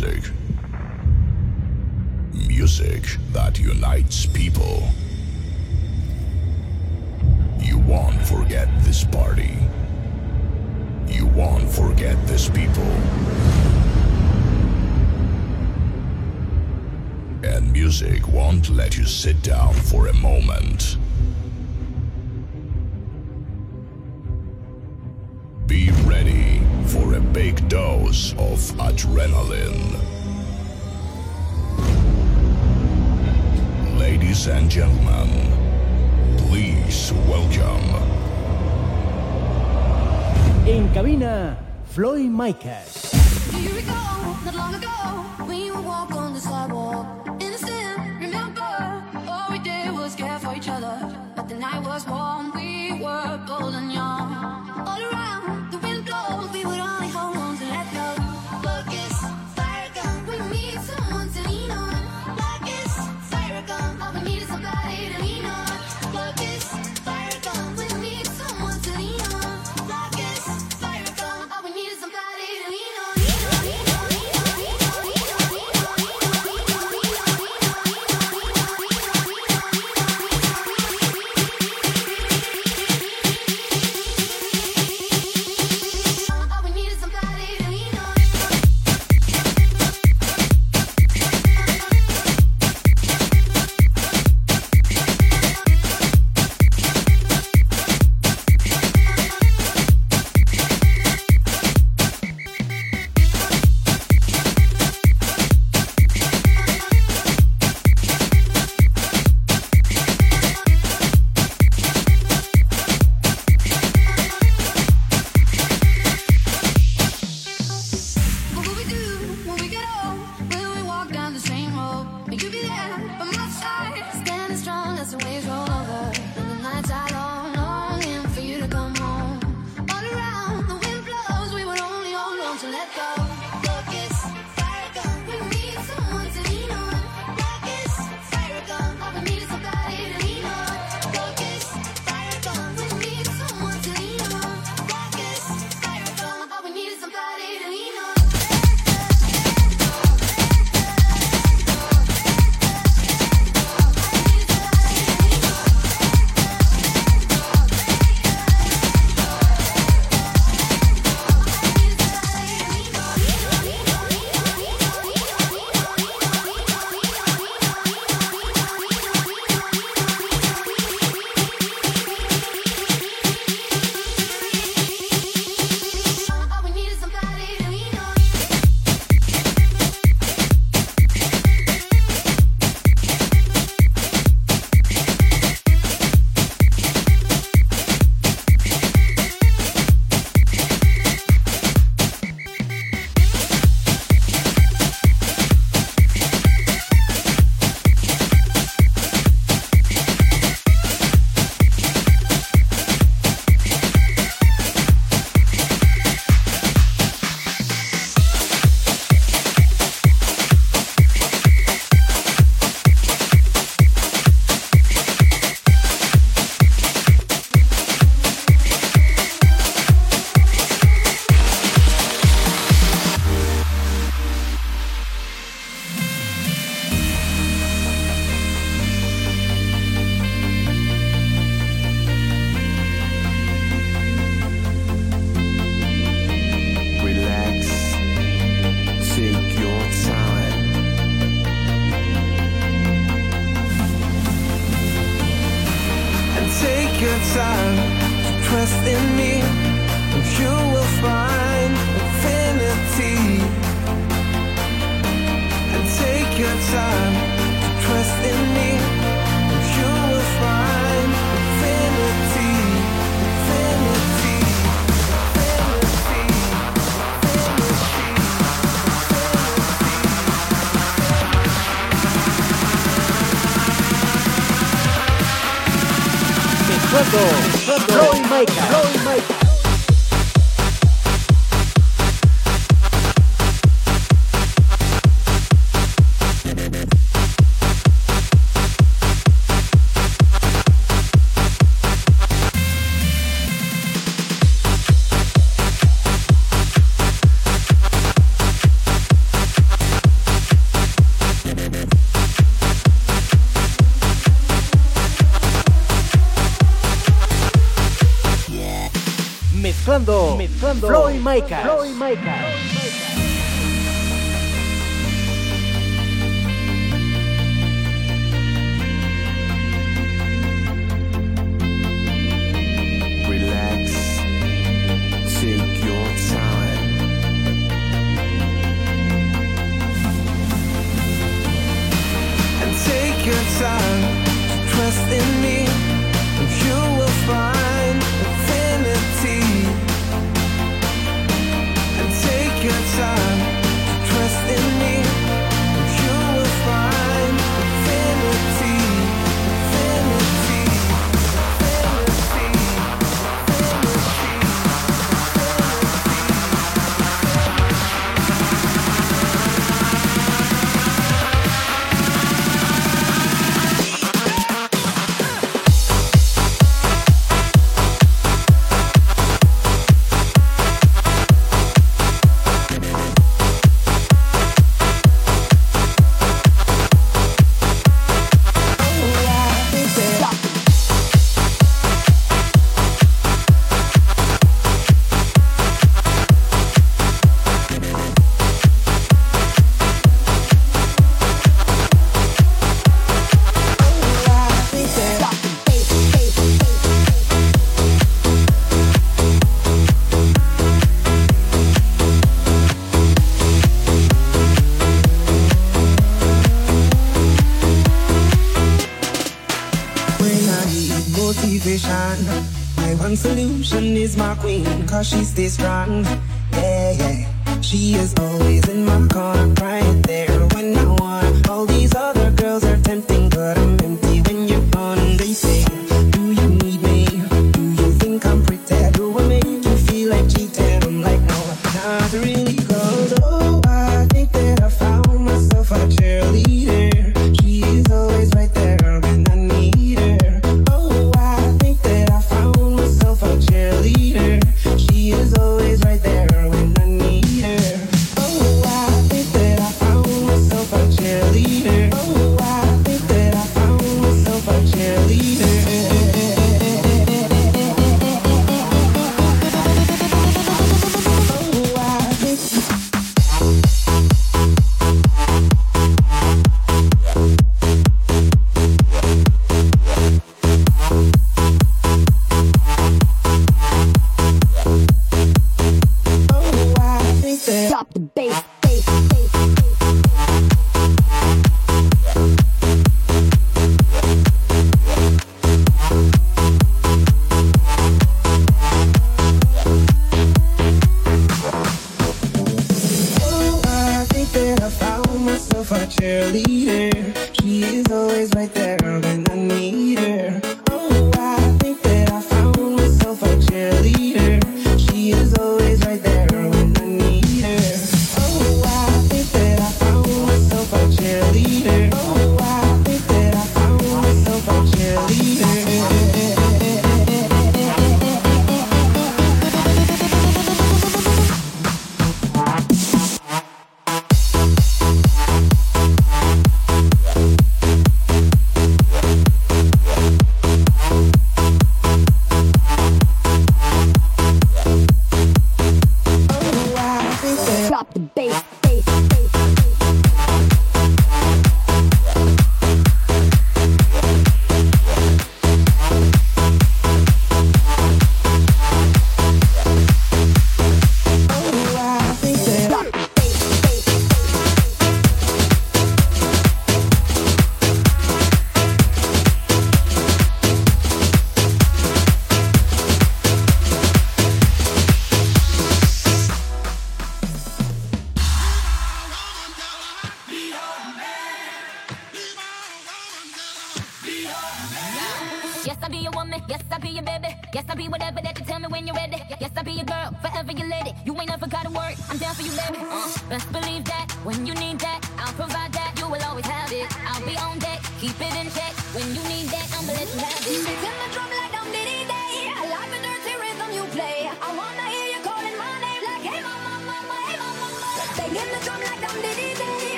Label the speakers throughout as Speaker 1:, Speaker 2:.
Speaker 1: music. Music that unites people. You won't forget this party. You won't forget these people. And music won't let you sit down for a moment. big dose of adrenaline. Ladies and gentlemen, please welcome.
Speaker 2: in cabina, Floyd Micas.
Speaker 3: Here we go, not long ago, we walk on the You be there by my side, standing strong as the waves roll over.
Speaker 4: Roy Maker.
Speaker 2: Makers. Floyd
Speaker 5: Makers. motivation. My one solution is my queen, cause she stays strong. Yeah, yeah. She is always in my corner, right there when I want all these.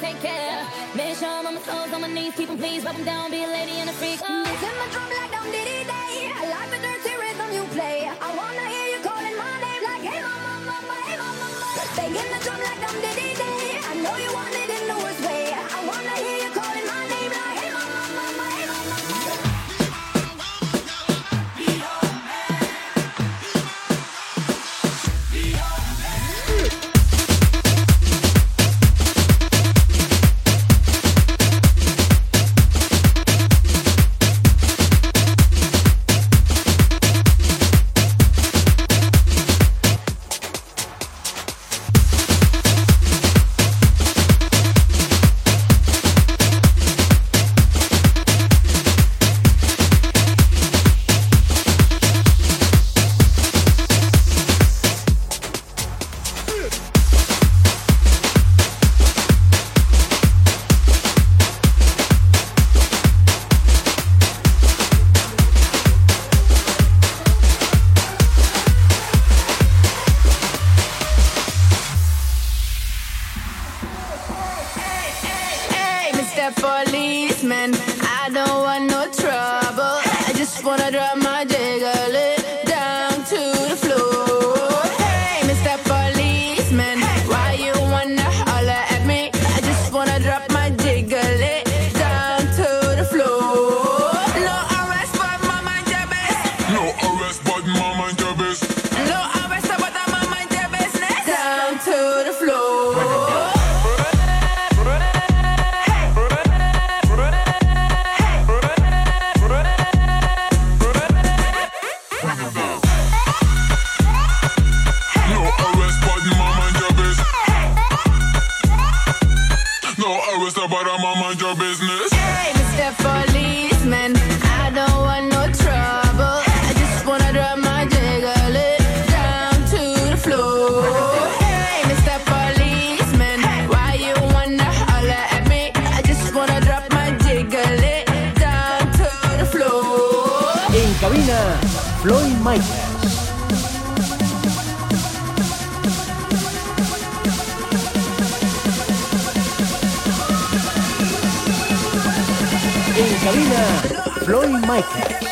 Speaker 6: take care. Make sure I'm on my toes, on my knees, keep them please, rub them down, be a lady and a freak. Oh.
Speaker 7: Listen my drum like down diddy day. I like the dirty rhythm you play. I wanna hear you calling my name like hey mama, mama, hey mama. mama. Banging the drum like down diddy day. I know you want it in the worst way. I wanna hear you.
Speaker 8: En cabina, Floyd
Speaker 4: Michael.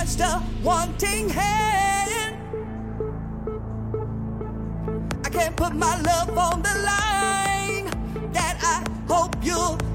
Speaker 4: touched a wanting hand. I can't put my love on the line that I hope you'll.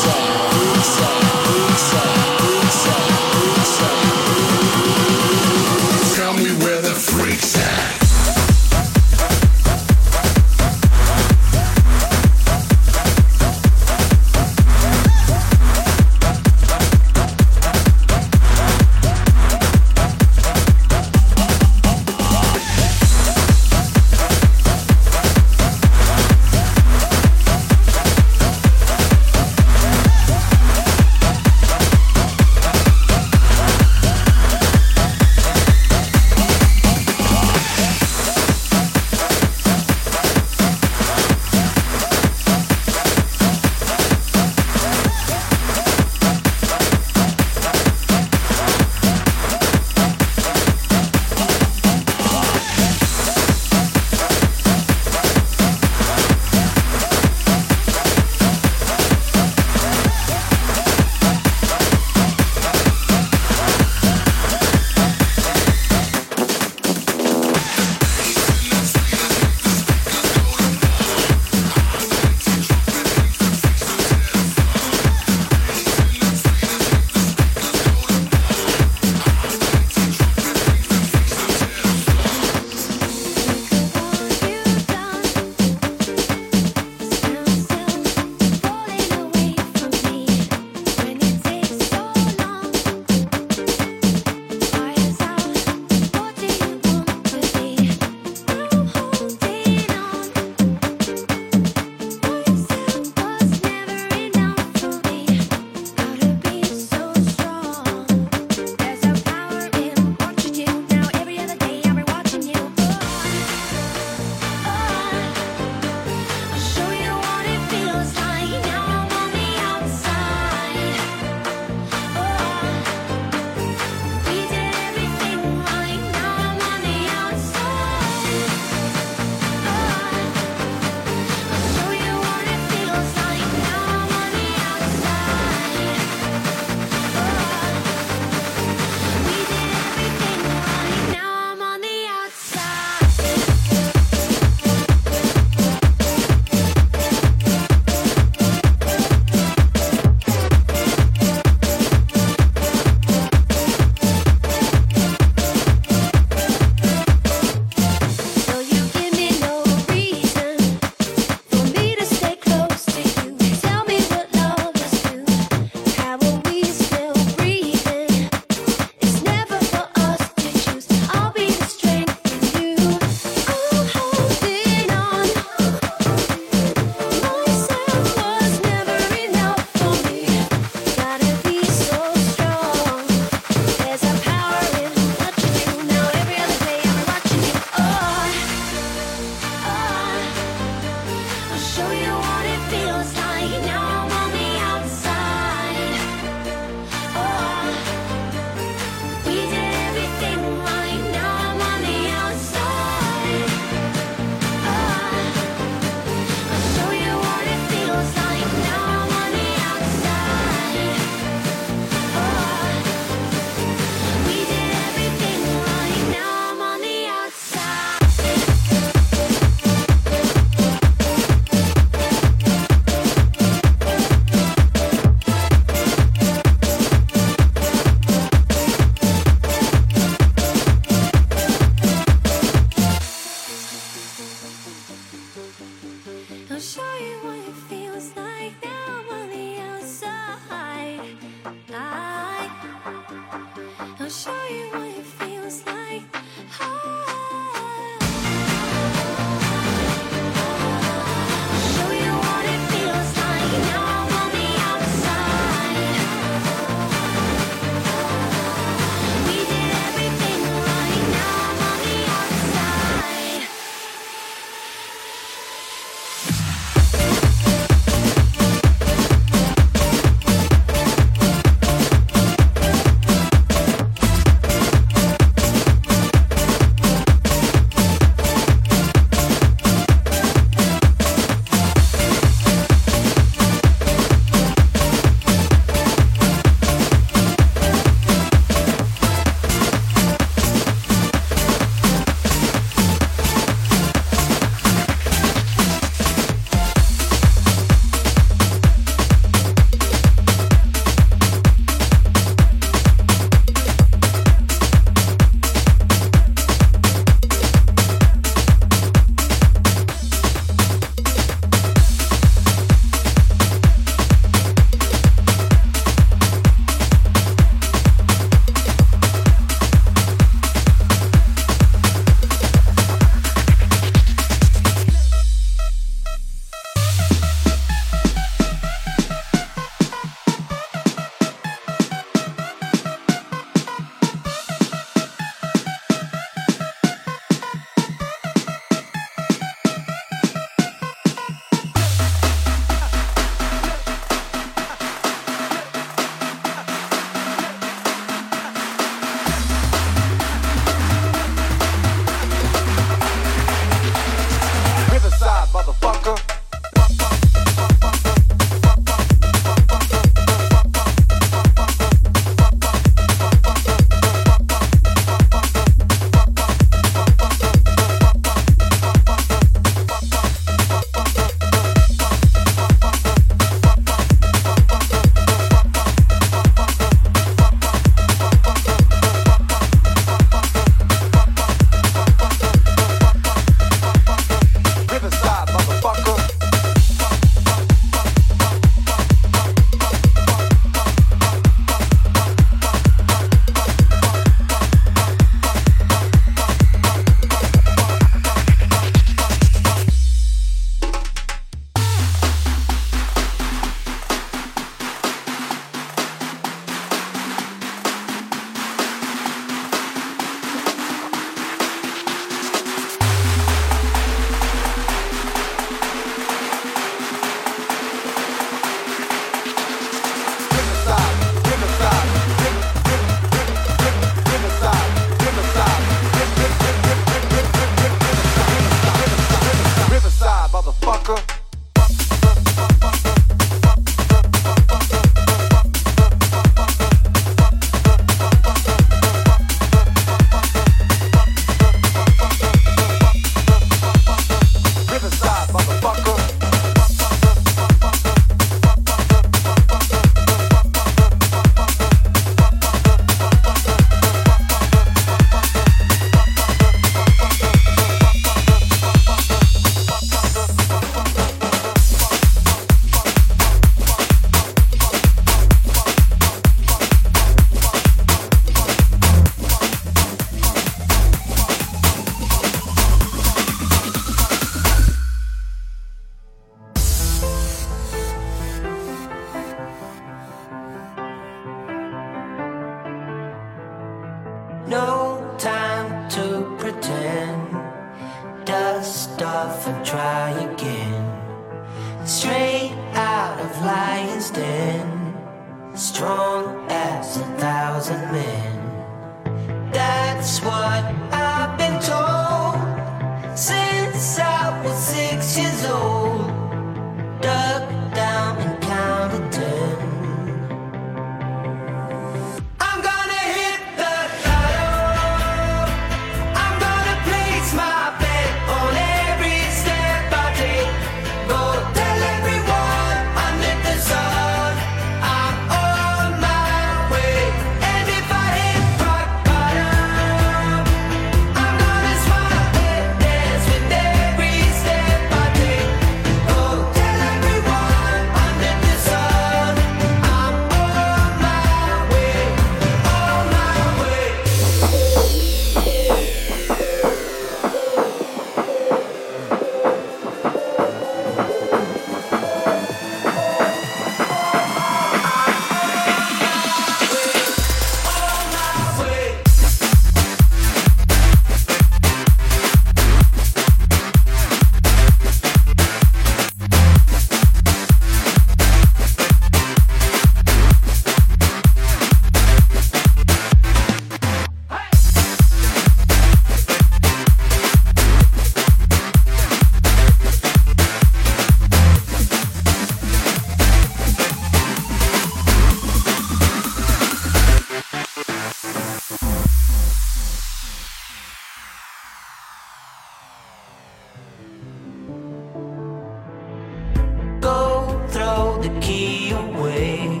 Speaker 4: the
Speaker 8: key away,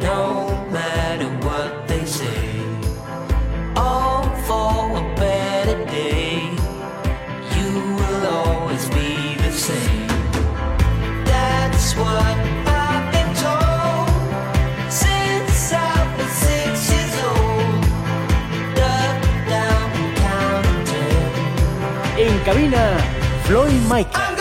Speaker 8: no matter what they say. All for a better day, you will always be the same. That's what.
Speaker 9: Cabina, Floyd Michael.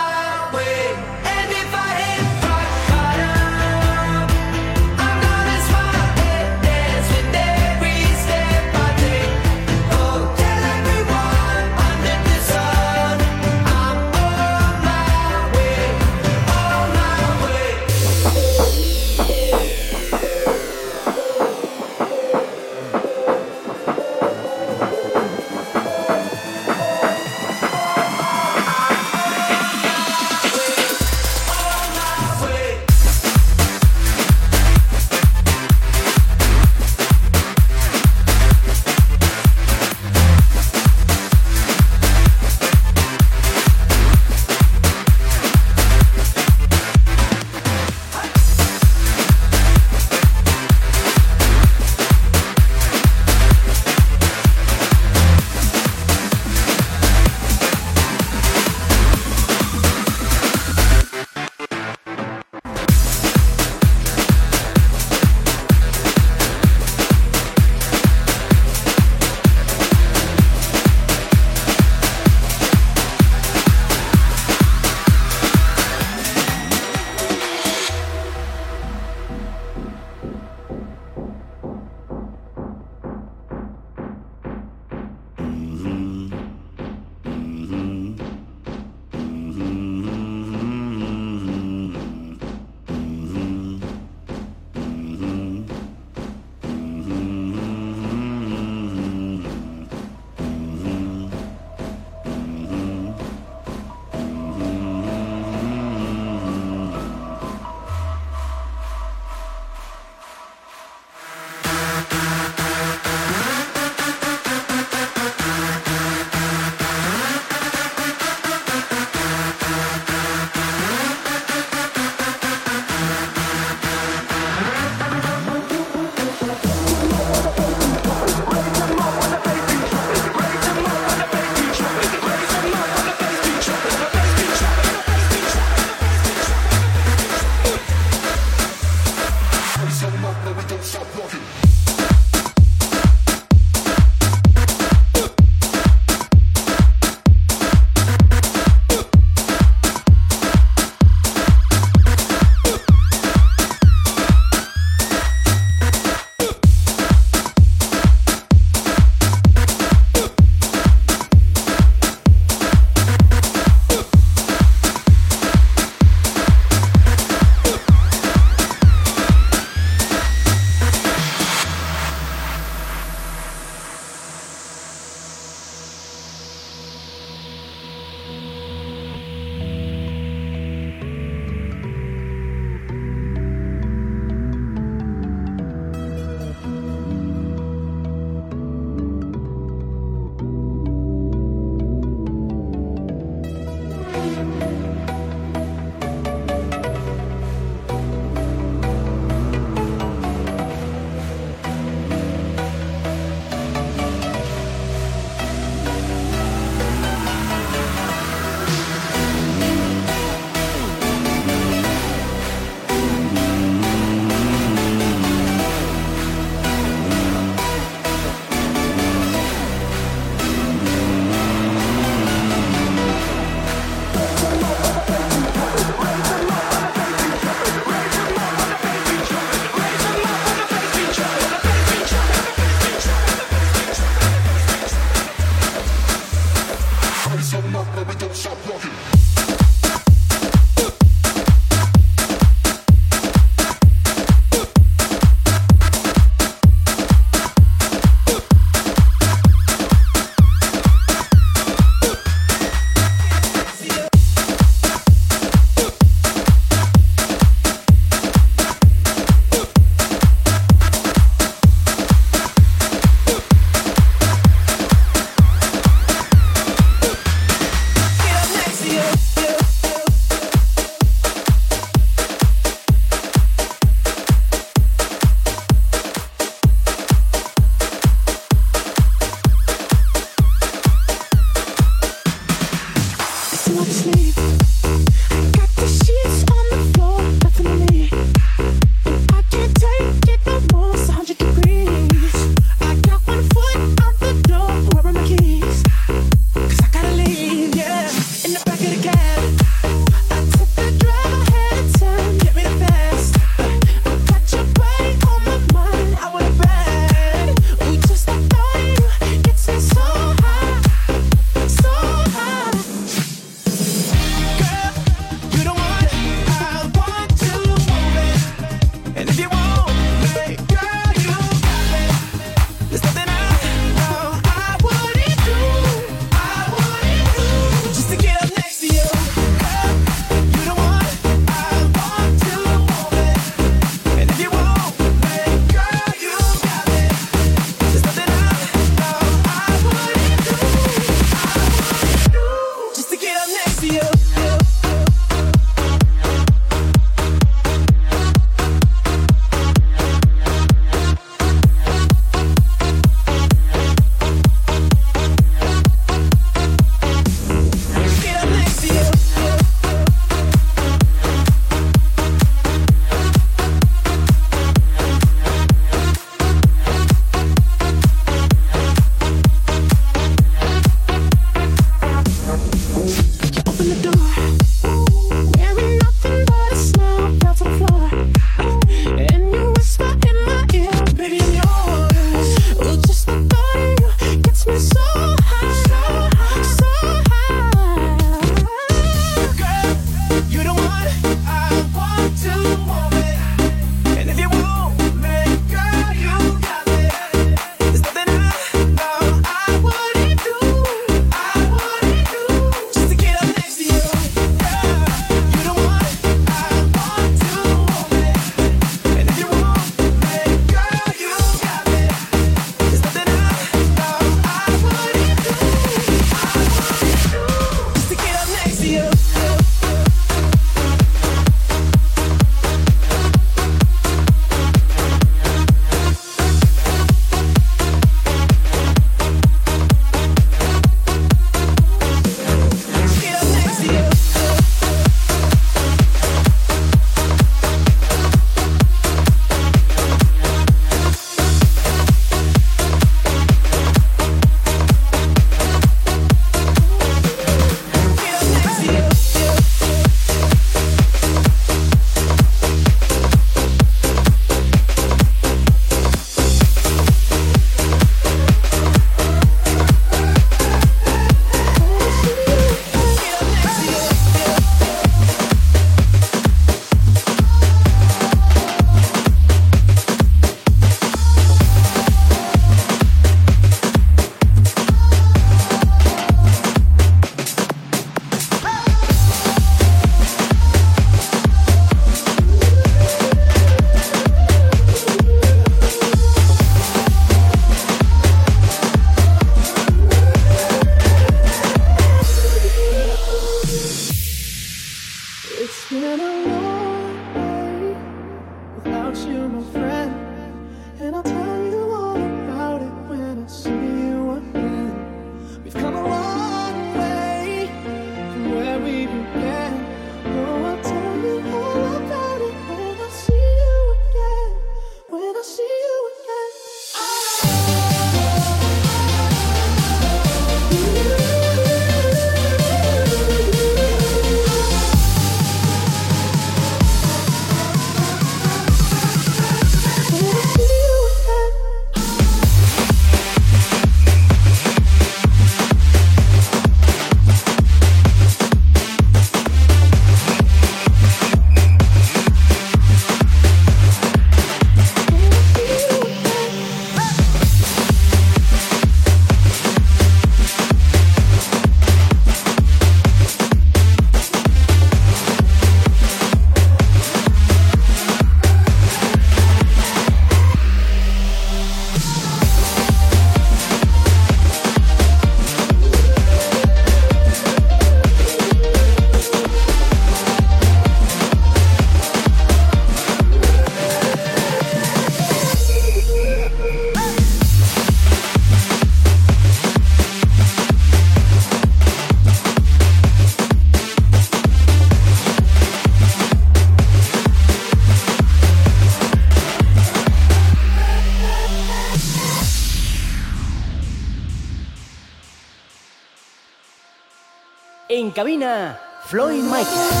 Speaker 2: En cabina, Floyd Michael.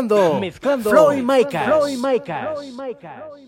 Speaker 8: Mezclando, Mezclando Floyd Micah. Floyd Micah.